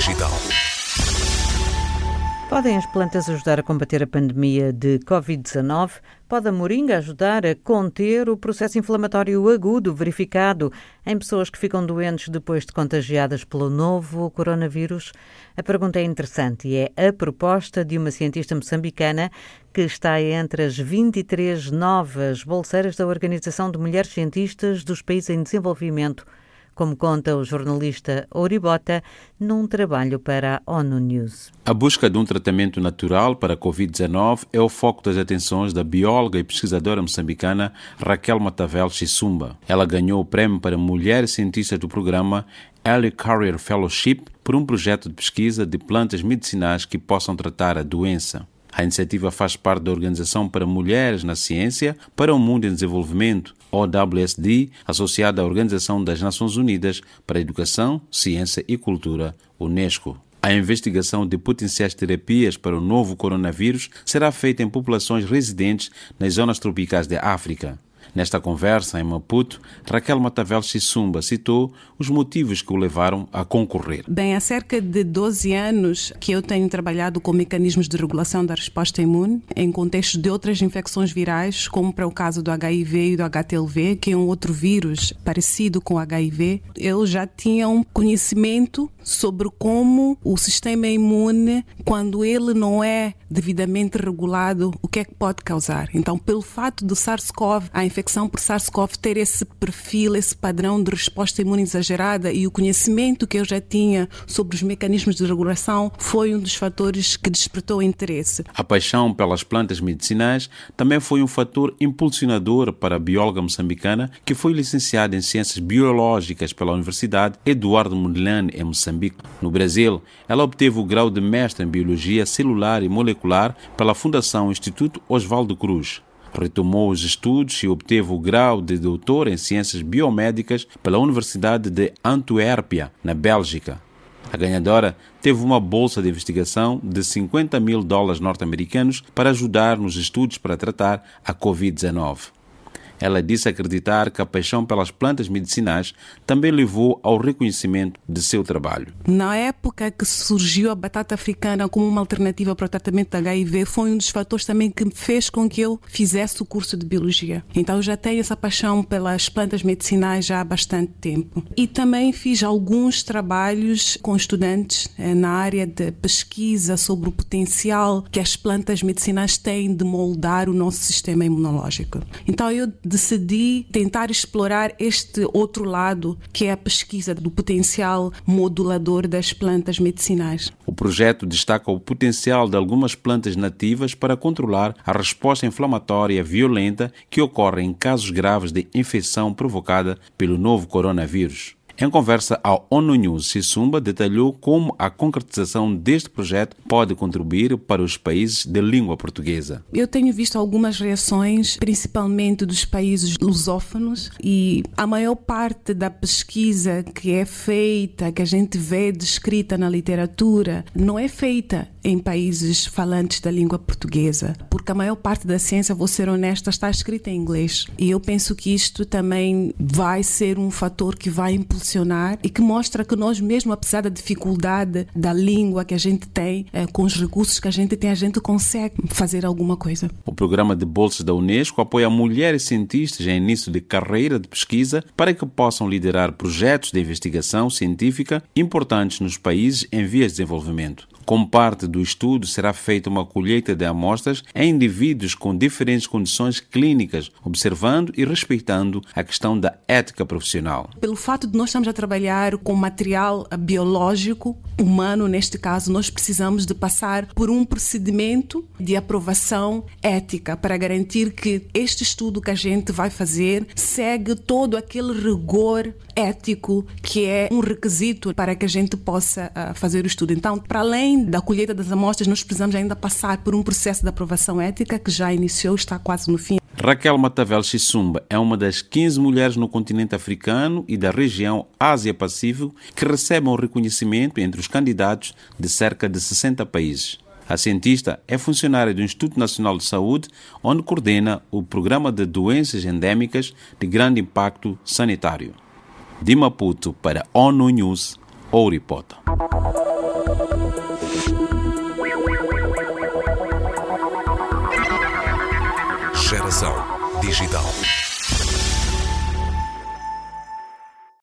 Digital. Podem as plantas ajudar a combater a pandemia de Covid-19? Pode a moringa ajudar a conter o processo inflamatório agudo verificado em pessoas que ficam doentes depois de contagiadas pelo novo coronavírus? A pergunta é interessante e é a proposta de uma cientista moçambicana que está entre as 23 novas bolseiras da Organização de Mulheres Cientistas dos Países em Desenvolvimento como conta o jornalista Oribota num trabalho para a ONU News. A busca de um tratamento natural para a Covid-19 é o foco das atenções da bióloga e pesquisadora moçambicana Raquel Matavel Chisumba. Ela ganhou o prêmio para mulher cientista do programa Early Career Fellowship por um projeto de pesquisa de plantas medicinais que possam tratar a doença. A iniciativa faz parte da Organização para Mulheres na Ciência para o Mundo em Desenvolvimento, OWSD, associada à Organização das Nações Unidas para a Educação, Ciência e Cultura, UNESCO. A investigação de potenciais terapias para o novo coronavírus será feita em populações residentes nas zonas tropicais da África. Nesta conversa em Maputo, Raquel Matavel Sissumba citou os motivos que o levaram a concorrer. Bem, há cerca de 12 anos que eu tenho trabalhado com mecanismos de regulação da resposta imune em contexto de outras infecções virais, como para o caso do HIV e do HTLV, que é um outro vírus parecido com o HIV. Eu já tinha um conhecimento sobre como o sistema imune, quando ele não é devidamente regulado, o que é que pode causar. Então, pelo fato do SARS-CoV, a infecção por SARS-CoV ter esse perfil, esse padrão de resposta imune exagerada e o conhecimento que eu já tinha sobre os mecanismos de regulação foi um dos fatores que despertou interesse. A paixão pelas plantas medicinais também foi um fator impulsionador para a bióloga moçambicana que foi licenciada em Ciências Biológicas pela Universidade Eduardo Mondlane, em Moçambique. No Brasil, ela obteve o grau de mestre em Biologia Celular e Molecular pela Fundação Instituto Oswaldo Cruz. Retomou os estudos e obteve o grau de doutor em Ciências Biomédicas pela Universidade de Antuérpia, na Bélgica. A ganhadora teve uma bolsa de investigação de 50 mil dólares norte-americanos para ajudar nos estudos para tratar a Covid-19. Ela disse acreditar que a paixão pelas plantas medicinais também levou ao reconhecimento de seu trabalho. Na época que surgiu a batata africana como uma alternativa para o tratamento da HIV, foi um dos fatores também que fez com que eu fizesse o curso de biologia. Então eu já tenho essa paixão pelas plantas medicinais já há bastante tempo. E também fiz alguns trabalhos com estudantes eh, na área de pesquisa sobre o potencial que as plantas medicinais têm de moldar o nosso sistema imunológico. Então eu decidi tentar explorar este outro lado, que é a pesquisa do potencial modulador das plantas medicinais. O projeto destaca o potencial de algumas plantas nativas para controlar a resposta inflamatória violenta que ocorre em casos graves de infecção provocada pelo novo coronavírus. Em conversa ao ONU News, Sissumba detalhou como a concretização deste projeto pode contribuir para os países de língua portuguesa. Eu tenho visto algumas reações, principalmente dos países lusófonos, e a maior parte da pesquisa que é feita, que a gente vê descrita na literatura, não é feita em países falantes da língua portuguesa, porque a maior parte da ciência, vou ser honesta, está escrita em inglês. E eu penso que isto também vai ser um fator que vai impulsionar e que mostra que nós mesmo, apesar da dificuldade da língua que a gente tem, eh, com os recursos que a gente tem, a gente consegue fazer alguma coisa. O programa de bolsas da Unesco apoia mulheres cientistas em início de carreira de pesquisa para que possam liderar projetos de investigação científica importantes nos países em vias de desenvolvimento. Como parte do estudo, será feita uma colheita de amostras em indivíduos com diferentes condições clínicas, observando e respeitando a questão da ética profissional. Pelo fato de nós estamos a trabalhar com material biológico, humano neste caso, nós precisamos de passar por um procedimento de aprovação ética para garantir que este estudo que a gente vai fazer segue todo aquele rigor ético que é um requisito para que a gente possa uh, fazer o estudo. Então, para da colheita das amostras, nós precisamos ainda passar por um processo de aprovação ética que já iniciou, está quase no fim. Raquel Matavel Chissumba é uma das 15 mulheres no continente africano e da região Ásia-Pacífico que recebem o reconhecimento entre os candidatos de cerca de 60 países. A cientista é funcionária do Instituto Nacional de Saúde, onde coordena o Programa de Doenças Endêmicas de Grande Impacto Sanitário. De Maputo para ONU News, Ouripota.